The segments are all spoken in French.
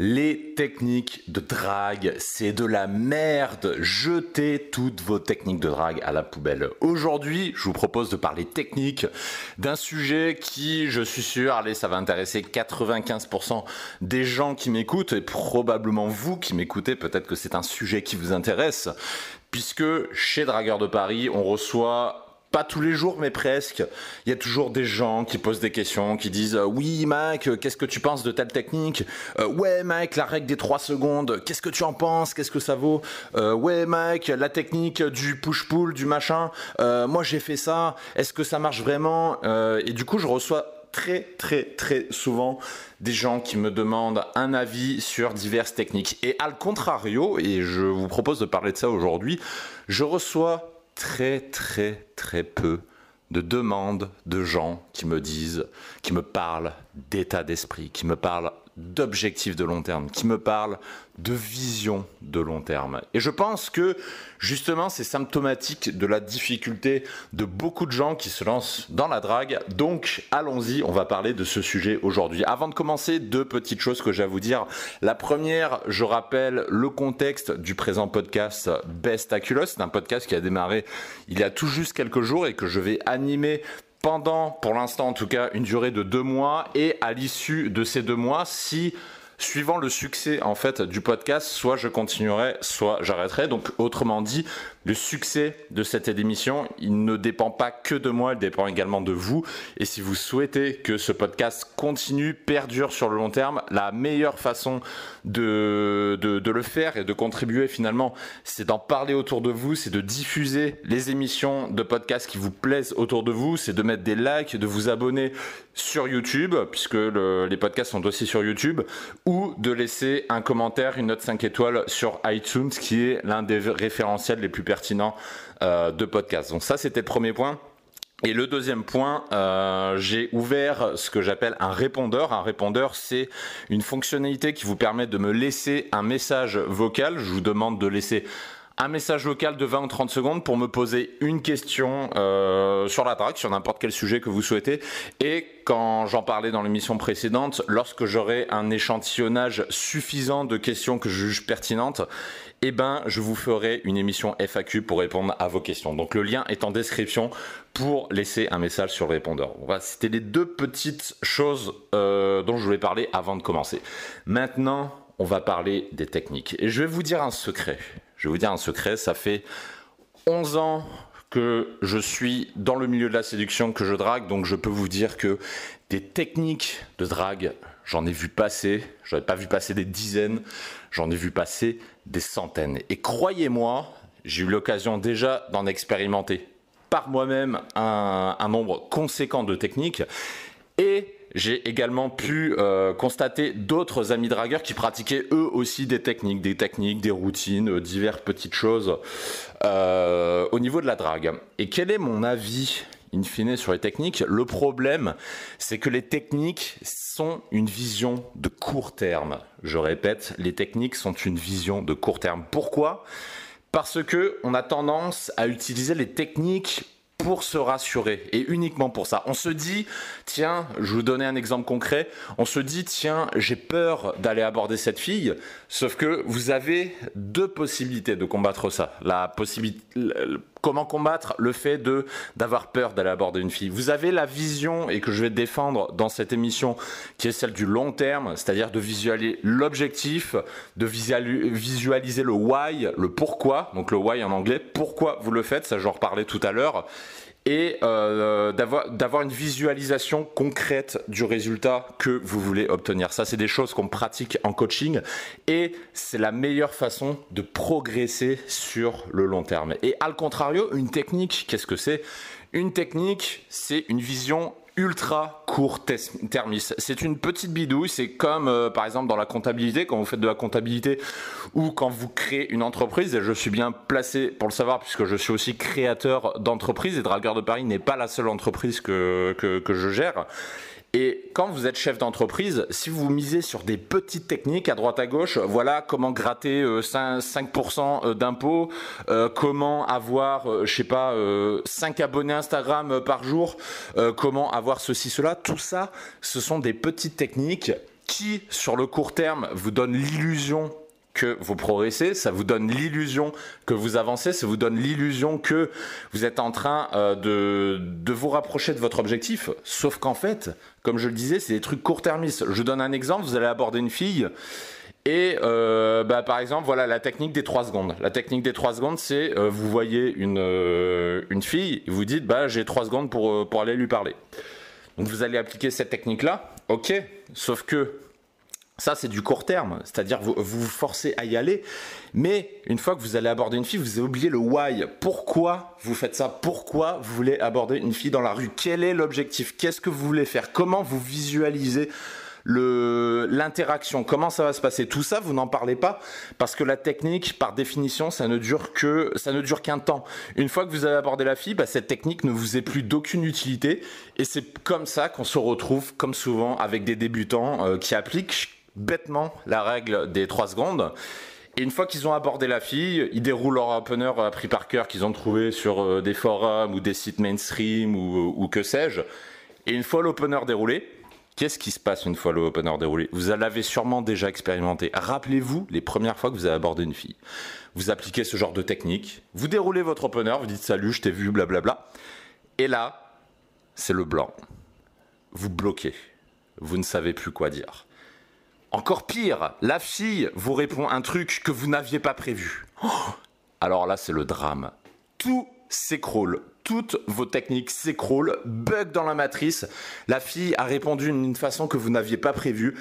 Les techniques de drague, c'est de la merde. Jetez toutes vos techniques de drague à la poubelle. Aujourd'hui, je vous propose de parler technique d'un sujet qui, je suis sûr, allez, ça va intéresser 95% des gens qui m'écoutent et probablement vous qui m'écoutez, peut-être que c'est un sujet qui vous intéresse puisque chez Dragueur de Paris, on reçoit pas tous les jours, mais presque. Il y a toujours des gens qui posent des questions, qui disent euh, Oui, Mike, euh, qu'est-ce que tu penses de telle technique? Euh, Ouais, Mike, la règle des 3 secondes, qu'est-ce que tu en penses? Qu'est-ce que ça vaut? Ouais, Mike, la technique du push-pull, du machin, moi j'ai fait ça, est-ce que ça marche vraiment? Et du coup, je reçois très, très, très souvent des gens qui me demandent un avis sur diverses techniques. Et al contrario, et je vous propose de parler de ça aujourd'hui, je reçois très très très peu de demandes de gens qui me disent, qui me parlent d'état d'esprit, qui me parlent d'objectifs de long terme, qui me parle de vision de long terme. Et je pense que justement c'est symptomatique de la difficulté de beaucoup de gens qui se lancent dans la drague. Donc allons-y, on va parler de ce sujet aujourd'hui. Avant de commencer, deux petites choses que j'ai à vous dire. La première, je rappelle le contexte du présent podcast Bestaculous. C'est un podcast qui a démarré il y a tout juste quelques jours et que je vais animer pendant, pour l'instant en tout cas, une durée de deux mois et à l'issue de ces deux mois, si suivant le succès en fait du podcast, soit je continuerai, soit j'arrêterai. Donc autrement dit, le succès de cette émission, il ne dépend pas que de moi, il dépend également de vous. Et si vous souhaitez que ce podcast continue, perdure sur le long terme, la meilleure façon de, de, le faire et de contribuer finalement, c'est d'en parler autour de vous, c'est de diffuser les émissions de podcast qui vous plaisent autour de vous, c'est de mettre des likes, de vous abonner sur YouTube, puisque les podcasts sont aussi sur YouTube, ou de laisser un commentaire, une note 5 étoiles sur iTunes, qui est l'un des référentiels les plus pertinents euh, de podcast. Donc ça, c'était le premier point. Et le deuxième point, euh, j'ai ouvert ce que j'appelle un répondeur. Un répondeur, c'est une fonctionnalité qui vous permet de me laisser un message vocal. Je vous demande de laisser un message vocal de 20 ou 30 secondes pour me poser une question euh, sur la track, sur n'importe quel sujet que vous souhaitez. Et quand j'en parlais dans l'émission précédente, lorsque j'aurai un échantillonnage suffisant de questions que je juge pertinentes, eh ben, je vous ferai une émission FAQ pour répondre à vos questions. Donc le lien est en description pour laisser un message sur le répondeur. Voilà, c'était les deux petites choses euh, dont je voulais parler avant de commencer. Maintenant, on va parler des techniques. Et je vais vous dire un secret. Je vais vous dire un secret, ça fait 11 ans que je suis dans le milieu de la séduction, que je drague, donc je peux vous dire que des techniques de drague, j'en ai vu passer, j'en ai pas vu passer des dizaines, j'en ai vu passer des centaines. Et croyez-moi, j'ai eu l'occasion déjà d'en expérimenter par moi-même un, un nombre conséquent de techniques. Et j'ai également pu euh, constater d'autres amis dragueurs qui pratiquaient eux aussi des techniques, des techniques, des routines, euh, diverses petites choses euh, au niveau de la drague. Et quel est mon avis in fine sur les techniques? Le problème, c'est que les techniques sont une vision de court terme. Je répète, les techniques sont une vision de court terme. Pourquoi? Parce que on a tendance à utiliser les techniques se rassurer et uniquement pour ça. On se dit, tiens, je vous donner un exemple concret, on se dit, tiens, j'ai peur d'aller aborder cette fille, sauf que vous avez deux possibilités de combattre ça. La possibilité, comment combattre le fait de d'avoir peur d'aller aborder une fille. Vous avez la vision et que je vais défendre dans cette émission qui est celle du long terme, c'est-à-dire de visualiser l'objectif, de visualiser le why, le pourquoi, donc le why en anglais, pourquoi vous le faites, ça je vais en reparler tout à l'heure et euh, d'avoir une visualisation concrète du résultat que vous voulez obtenir. Ça, c'est des choses qu'on pratique en coaching et c'est la meilleure façon de progresser sur le long terme. Et al contrario, une technique, qu'est-ce que c'est? Une technique, c'est une vision ultra court termis. C'est une petite bidouille, c'est comme euh, par exemple dans la comptabilité, quand vous faites de la comptabilité ou quand vous créez une entreprise, et je suis bien placé pour le savoir puisque je suis aussi créateur d'entreprise et Dragueur de Paris n'est pas la seule entreprise que je gère. Et quand vous êtes chef d'entreprise, si vous misez sur des petites techniques à droite à gauche, voilà comment gratter 5%, euh, euh, d'impôts, euh, comment avoir, je sais pas, 5 abonnés Instagram par jour, comment avoir ceci, cela, tout ça, ce sont des petites techniques qui, sur le court terme, vous donnent l'illusion que vous progressez, ça vous donne l'illusion que vous avancez, ça vous donne l'illusion que vous êtes en train euh, de, de vous rapprocher de votre objectif. Sauf qu'en fait, comme je le disais, c'est des trucs court-termistes. Je donne un exemple, vous allez aborder une fille. Et euh, bah, par exemple, voilà la technique des 3 secondes. La technique des 3 secondes, c'est euh, vous voyez une, une fille, vous dites bah, j'ai 3 secondes pour, pour aller lui parler. Donc vous allez appliquer cette technique-là, ok, sauf que ça, c'est du court terme, c'est-à-dire vous, vous forcez à y aller, mais une fois que vous allez aborder une fille, vous avez oublié le why. Pourquoi vous faites ça? Pourquoi vous voulez aborder une fille dans la rue? Quel est l'objectif? Qu'est-ce que vous voulez faire? Comment vous visualisez l'interaction, comment ça va se passer? Tout ça, vous n'en parlez pas parce que la technique, par définition, ça ne dure que ça ne dure qu'un temps. Une fois que vous avez abordé la fille, bah, cette technique ne vous est plus d'aucune utilité. Et c'est comme ça qu'on se retrouve, comme souvent, avec des débutants euh, qui appliquent bêtement la règle des 3 secondes. Et une fois qu'ils ont abordé la fille, ils déroulent leur opener appris par cœur qu'ils ont trouvé sur euh, des forums ou des sites mainstream ou, que sais-je. Et une fois l'opener déroulé, qu'est-ce qui se passe une fois l'opener déroulé? Vous l'avez sûrement déjà expérimenté. Rappelez-vous les premières fois que vous avez abordé une fille. Vous appliquez ce genre de technique, vous déroulez votre opener, vous dites salut, je t'ai vu, blablabla. Et là, c'est le blanc. Vous bloquez. Vous ne savez plus quoi dire. Encore pire, la fille vous répond un truc que vous n'aviez pas prévu. Alors là, c'est le drame. Tout s'écroule. Toutes vos techniques s'écroulent, bug dans la matrice. La fille a répondu d'une façon que vous n'aviez pas prévue.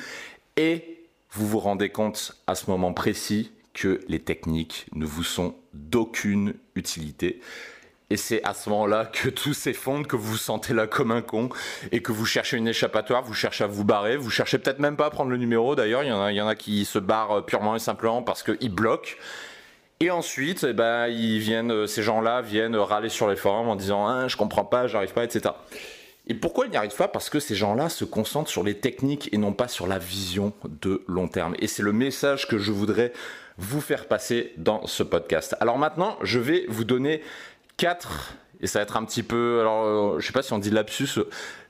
Et vous vous rendez compte à ce moment précis que les techniques ne vous sont d'aucune utilité. Et c'est à ce moment-là que tout s'effondre, que vous vous sentez là comme un con et que vous cherchez une échappatoire, vous cherchez à vous barrer, vous cherchez peut-être même pas à prendre le numéro d'ailleurs. Il y en a, il y en a qui se barrent purement et simplement parce qu'ils bloquent. Et ensuite, eh ben, ils viennent, euh, ces gens-là viennent râler sur les forums en disant ah, je comprends pas, j'arrive pas, etc. Et pourquoi ils n'y arrivent pas? Parce que ces gens-là se concentrent sur les techniques et non pas sur la vision de long terme. Et c'est le message que je voudrais vous faire passer dans ce podcast. Alors maintenant, je vais vous donner 4, et ça va être un petit peu, alors euh, je sais pas si on dit lapsus,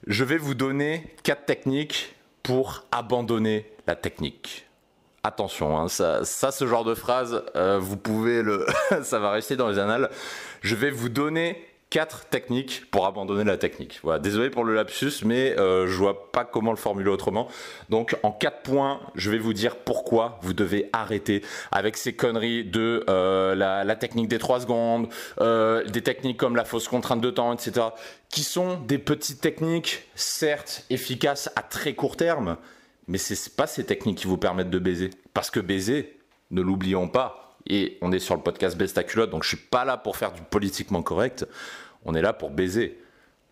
je vais vous donner 4 techniques pour abandonner la technique. Attention, hein, ça, ça, ce genre de phrase, euh, vous pouvez le, ça va rester dans les annales. Je vais vous donner quatre techniques pour abandonner la technique. Désolé pour le lapsus, mais euh, je vois pas comment le formuler autrement. Donc en quatre points, je vais vous dire pourquoi vous devez arrêter avec ces conneries de euh, la, technique des trois secondes, euh, des techniques comme la fausse contrainte de temps, etc., qui sont des petites techniques, certes efficaces à très court terme, mais c'est pas ces techniques qui vous permettent de baiser. Parce que baiser, ne l'oublions pas, et on est sur le podcast Besta Culotte, donc je suis pas là pour faire du politiquement correct, on est là pour baiser.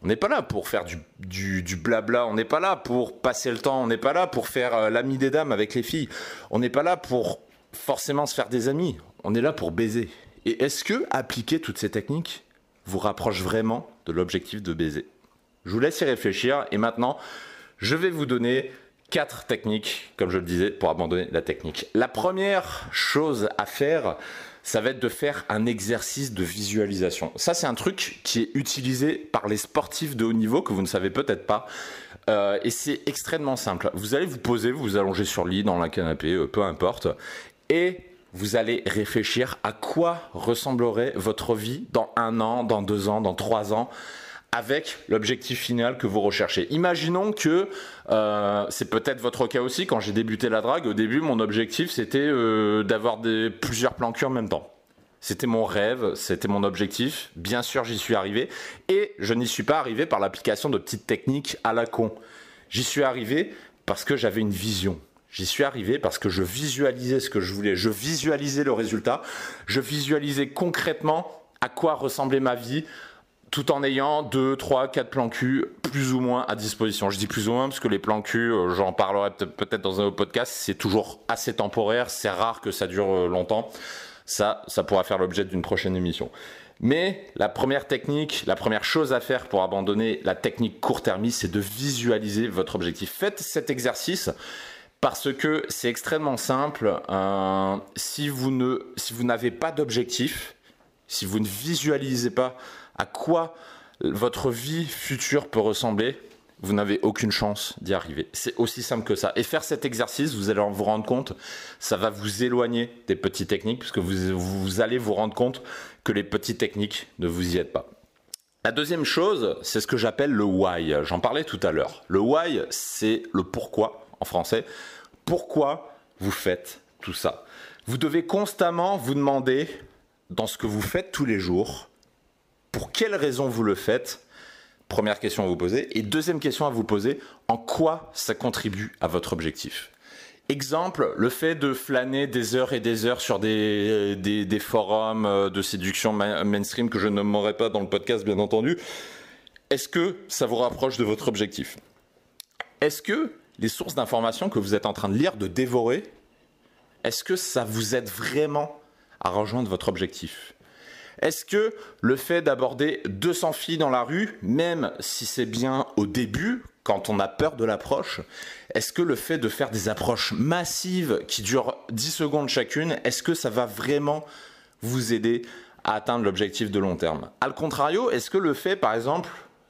On n'est pas là pour faire du, du, blabla, on n'est pas là pour passer le temps, on n'est pas là pour faire euh, l'ami des dames avec les filles, on n'est pas là pour forcément se faire des amis, on est là pour baiser. Et est-ce que appliquer toutes ces techniques vous rapproche vraiment de l'objectif de baiser? Je vous laisse y réfléchir. Et maintenant, je vais vous donner quatre techniques, comme je le disais, pour abandonner la technique. La première chose à faire, ça va être de faire un exercice de visualisation. Ça, c'est un truc qui est utilisé par les sportifs de haut niveau que vous ne savez peut-être pas. Euh, et c'est extrêmement simple. Vous allez vous poser, vous vous allongez sur le lit, dans la canapé, euh, peu importe, et vous allez réfléchir à quoi ressemblerait votre vie dans un an, dans deux ans, dans trois ans avec l'objectif final que vous recherchez. Imaginons que euh, c'est peut-être votre cas aussi. Quand j'ai débuté la drague, au début, mon objectif c'était euh, d'avoir plusieurs plans en même temps. C'était mon rêve, c'était mon objectif. Bien sûr, j'y suis arrivé. Et je n'y suis pas arrivé par l'application de petites techniques à la con. J'y suis arrivé parce que j'avais une vision. J'y suis arrivé parce que je visualisais ce que je voulais. Je visualisais le résultat. Je visualisais concrètement à quoi ressemblait ma vie tout en ayant 2, 3, 4 plans cul plus ou moins à disposition. Je dis plus ou moins parce que les plans cul, euh, j'en parlerai peut-être dans un autre podcast, c'est toujours assez temporaire, c'est rare que ça dure euh, longtemps. Ça, ça pourra faire l'objet d'une prochaine émission. Mais la première technique, la première chose à faire pour abandonner la technique court-termiste, c'est de visualiser votre objectif. Faites cet exercice parce que c'est extrêmement simple. Euh, si vous si vous n'avez pas d'objectif, si vous ne visualisez pas à quoi votre vie future peut ressembler, vous n'avez aucune chance d'y arriver. C'est aussi simple que ça. Et faire cet exercice, vous allez vous rendre compte, ça va vous éloigner des petites techniques, puisque vous, vous allez vous rendre compte que les petites techniques ne vous y aident pas. La deuxième chose, c'est ce que j'appelle le why. J'en parlais tout à l'heure. Le why, c'est le pourquoi en français. Pourquoi vous faites tout ça? Vous devez constamment vous demander, dans ce que vous faites tous les jours, quelles raisons vous le faites? Première question à vous poser. Et deuxième question à vous poser, en quoi ça contribue à votre objectif? Exemple, le fait de flâner des heures et des heures sur des, forums euh, de séduction mainstream que je ne nommerai pas dans le podcast, bien entendu. Est-ce que ça vous rapproche de votre objectif? Est-ce que les sources d'informations que vous êtes en train de lire, de dévorer, est-ce que ça vous aide vraiment à rejoindre votre objectif? Est-ce que le fait d'aborder 200 filles dans la rue, même si c'est bien au début, quand on a peur de l'approche, est-ce que le fait de faire des approches massives qui durent 10 secondes chacune, est-ce que ça va vraiment vous aider à atteindre l'objectif de long terme? Al contrario, est-ce que le fait, par exemple,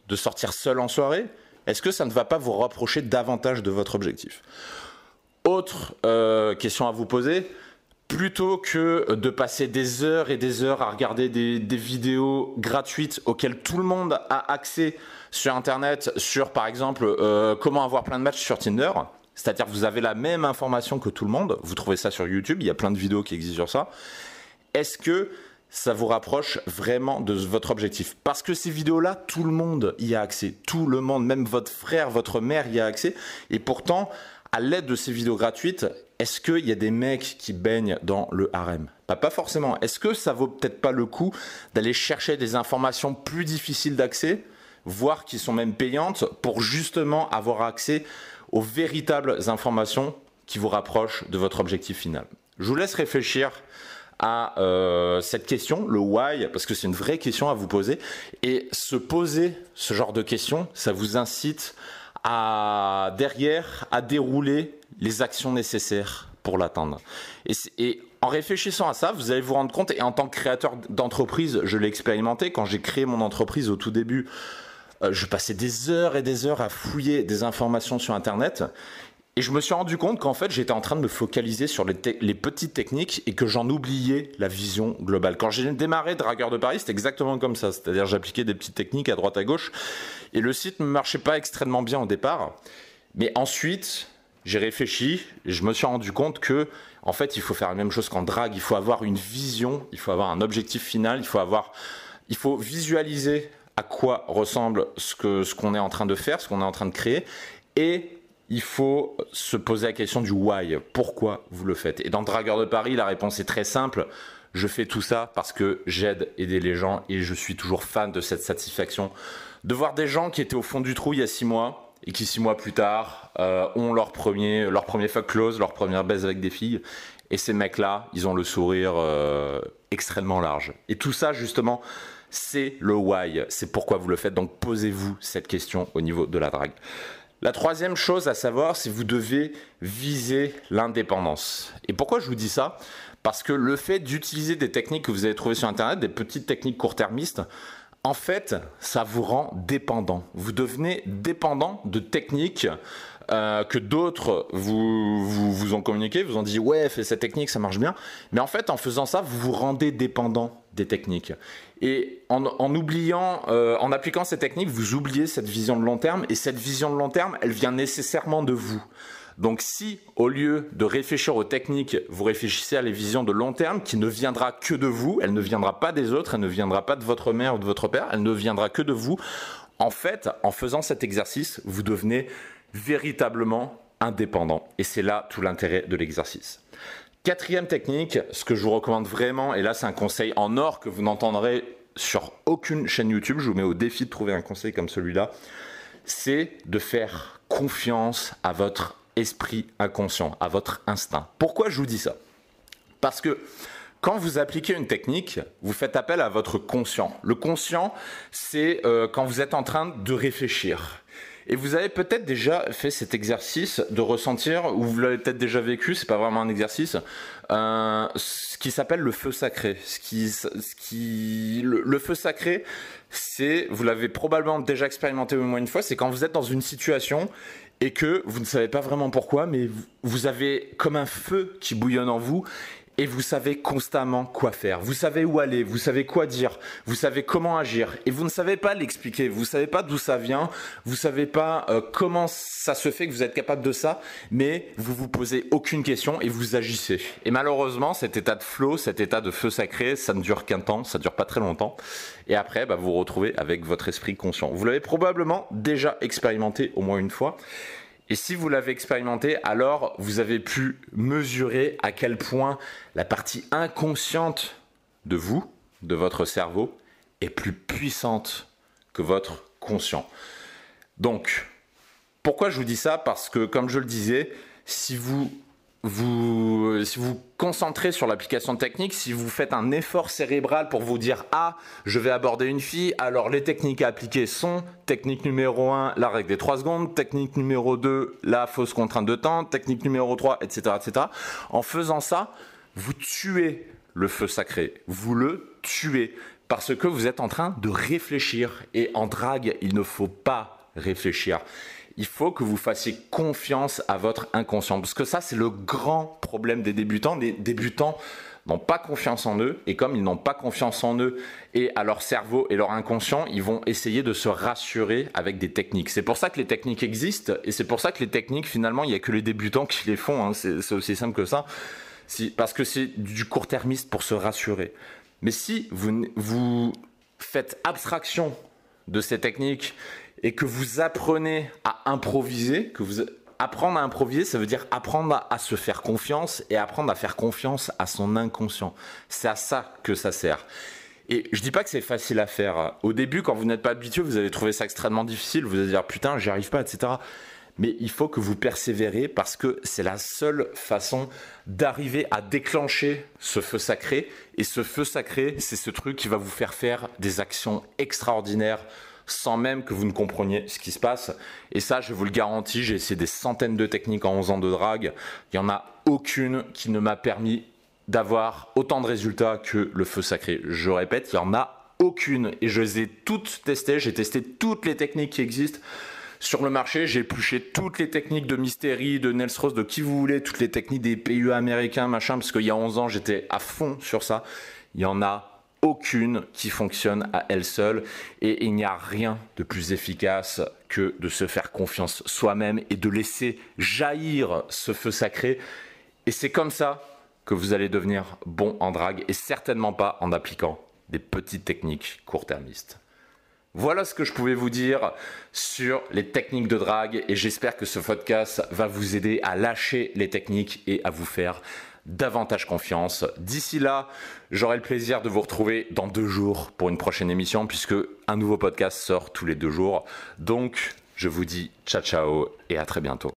de sortir seul en soirée, est-ce que ça ne va pas vous rapprocher davantage de votre objectif? Autre euh, question à vous poser, plutôt que de passer des heures et des heures à regarder des, vidéos gratuites auxquelles tout le monde a accès sur Internet, sur par exemple euh, comment avoir plein de matchs sur Tinder, c'est-à-dire vous avez la même information que tout le monde, vous trouvez ça sur YouTube, il y a plein de vidéos qui existent sur ça, est-ce que ça vous rapproche vraiment de votre objectif? Parce que ces vidéos-là, tout le monde y a accès. Tout le monde, même votre frère, votre mère y a accès. Et pourtant, à l'aide de ces vidéos gratuites, est-ce qu'il y a des mecs qui baignent dans le harem? Pas, forcément. Est-ce que ça vaut peut-être pas le coup d'aller chercher des informations plus difficiles d'accès, voire qui sont même payantes, pour justement avoir accès aux véritables informations qui vous rapprochent de votre objectif final? Je vous laisse réfléchir à euh, cette question, le why, parce que c'est une vraie question à vous poser. Et se poser ce genre de questions, ça vous incite à derrière à dérouler les actions nécessaires pour l'atteindre. Et, en réfléchissant à ça, vous allez vous rendre compte, et en tant que créateur d'entreprise, je l'ai expérimenté, quand j'ai créé mon entreprise au tout début, euh, je passais des heures et des heures à fouiller des informations sur Internet. Et je me suis rendu compte qu'en fait, j'étais en train de me focaliser sur les, petites techniques et que j'en oubliais la vision globale. Quand j'ai démarré Dragueur de Paris, c'était exactement comme ça. C'est-à-dire, j'appliquais des petites techniques à droite à gauche et le site ne marchait pas extrêmement bien au départ. Mais ensuite, j'ai réfléchi et je me suis rendu compte que, en fait, il faut faire la même chose qu'en drague. Il faut avoir une vision, il faut avoir un objectif final, il faut avoir, il faut visualiser à quoi ressemble ce que ce qu'on est en train de faire, ce qu'on est en train de créer, et il faut se poser la question du why. Pourquoi vous le faites? Et dans Dragueur de Paris, la réponse est très simple. Je fais tout ça parce que j'aide, aider les gens et je suis toujours fan de cette satisfaction de voir des gens qui étaient au fond du trou il y a six mois et qui six mois plus tard euh, ont leur premier, leur premier fuck close, leur première baisse avec des filles. Et ces mecs-là, ils ont le sourire euh, extrêmement large. Et tout ça, justement, c'est le why. C'est pourquoi vous le faites. Donc posez-vous cette question au niveau de la drague. La troisième chose à savoir, c'est que vous devez viser l'indépendance. Et pourquoi je vous dis ça? Parce que le fait d'utiliser des techniques que vous avez trouvées sur Internet, des petites techniques court-termistes, en fait, ça vous rend dépendant. Vous devenez dépendant de techniques euh, que d'autres vous, ont communiqué, vous ont dit ouais, fais cette technique, ça marche bien. Mais en fait, en faisant ça, vous vous rendez dépendant des techniques. Et en, oubliant, euh, en appliquant ces techniques, vous oubliez cette vision de long terme. Et cette vision de long terme, elle vient nécessairement de vous. Donc si, au lieu de réfléchir aux techniques, vous réfléchissez à les visions de long terme, qui ne viendra que de vous, elle ne viendra pas des autres, elle ne viendra pas de votre mère ou de votre père, elle ne viendra que de vous. En fait, en faisant cet exercice, vous devenez véritablement indépendant. Et c'est là tout l'intérêt de l'exercice. Quatrième technique, ce que je vous recommande vraiment, et là c'est un conseil en or que vous n'entendrez sur aucune chaîne YouTube, je vous mets au défi de trouver un conseil comme celui-là, c'est de faire confiance à votre esprit inconscient, à votre instinct. Pourquoi je vous dis ça? Parce que quand vous appliquez une technique, vous faites appel à votre conscient. Le conscient, c'est euh, quand vous êtes en train de réfléchir. Et vous avez peut-être déjà fait cet exercice de ressentir, ou vous l'avez peut-être déjà vécu, c'est pas vraiment un exercice, euh, ce qui s'appelle le feu sacré. Qui, le, feu sacré, c'est, vous l'avez probablement déjà expérimenté au moins une fois, c'est quand vous êtes dans une situation et que vous ne savez pas vraiment pourquoi, mais vous avez comme un feu qui bouillonne en vous et vous savez constamment quoi faire. Vous savez où aller, vous savez quoi dire, vous savez comment agir et vous ne savez pas l'expliquer, vous savez pas d'où ça vient, vous savez pas euh, comment ça se fait que vous êtes capable de ça, mais vous vous posez aucune question et vous agissez. Et malheureusement, cet état de flow, cet état de feu sacré, ça ne dure qu'un temps, ça ne dure pas très longtemps. Et après, bah, vous vous retrouvez avec votre esprit conscient. Vous l'avez probablement déjà expérimenté au moins une fois. Et si vous l'avez expérimenté, alors vous avez pu mesurer à quel point la partie inconsciente de vous, de votre cerveau, est plus puissante que votre conscient. Donc, pourquoi je vous dis ça? Parce que, comme je le disais, si vous vous, si vous concentrez sur l'application technique, si vous faites un effort cérébral pour vous dire Ah, je vais aborder une fille, alors les techniques à appliquer sont technique numéro 1, la règle des 3 secondes, technique numéro 2, la fausse contrainte de temps, technique numéro 3, etc. etc. En faisant ça, vous tuez le feu sacré, vous le tuez parce que vous êtes en train de réfléchir et en drague, il ne faut pas réfléchir il faut que vous fassiez confiance à votre inconscient. Parce que ça, c'est le grand problème des débutants. Les débutants n'ont pas confiance en eux. Et comme ils n'ont pas confiance en eux et à leur cerveau et leur inconscient, ils vont essayer de se rassurer avec des techniques. C'est pour ça que les techniques existent. Et c'est pour ça que les techniques, finalement, il n'y a que les débutants qui les font. Hein. C'est aussi simple que ça. parce que c'est du court-termiste pour se rassurer. Mais si vous, vous faites abstraction de ces techniques et que vous apprenez à improviser, que vous apprendre à improviser, ça veut dire apprendre à, se faire confiance et apprendre à faire confiance à son inconscient. C'est à ça que ça sert. Et je dis pas que c'est facile à faire. Au début, quand vous n'êtes pas habitué, vous allez trouver ça extrêmement difficile. Vous allez dire putain, j'y arrive pas, etc. Mais il faut que vous persévérez parce que c'est la seule façon d'arriver à déclencher ce feu sacré. Et ce feu sacré, c'est ce truc qui va vous faire faire des actions extraordinaires sans même que vous ne compreniez ce qui se passe. Et ça, je vous le garantis, j'ai essayé des centaines de techniques en 11 ans de drague. Il n'y en a aucune qui ne m'a permis d'avoir autant de résultats que le feu sacré. Je répète, il n'y en a aucune. Et je les ai toutes testées. J'ai testé toutes les techniques qui existent sur le marché. J'ai épluché toutes les techniques de Mystery, de Nels Rose, de qui vous voulez, toutes les techniques des PUA américains, machin, parce qu'il y a 11 ans, j'étais à fond sur ça. Il y en a aucune qui fonctionne à elle seule et il n'y a rien de plus efficace que de se faire confiance soi-même et de laisser jaillir ce feu sacré. Et c'est comme ça que vous allez devenir bon en drague et certainement pas en appliquant des petites techniques court-termistes. Voilà ce que je pouvais vous dire sur les techniques de drague et j'espère que ce podcast va vous aider à lâcher les techniques et à vous faire davantage confiance. D'ici là, j'aurai le plaisir de vous retrouver dans deux jours pour une prochaine émission puisque un nouveau podcast sort tous les deux jours. Donc, je vous dis ciao ciao et à très bientôt.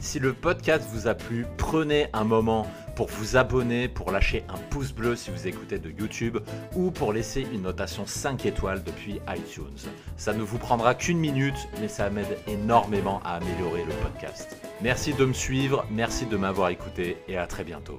Si le podcast vous a plu, prenez un moment pour vous abonner, pour lâcher un pouce bleu si vous écoutez de YouTube ou pour laisser une notation 5 étoiles depuis iTunes. Ça ne vous prendra qu'une minute, mais ça m'aide énormément à améliorer le podcast. Merci de me suivre, merci de m'avoir écouté et à très bientôt.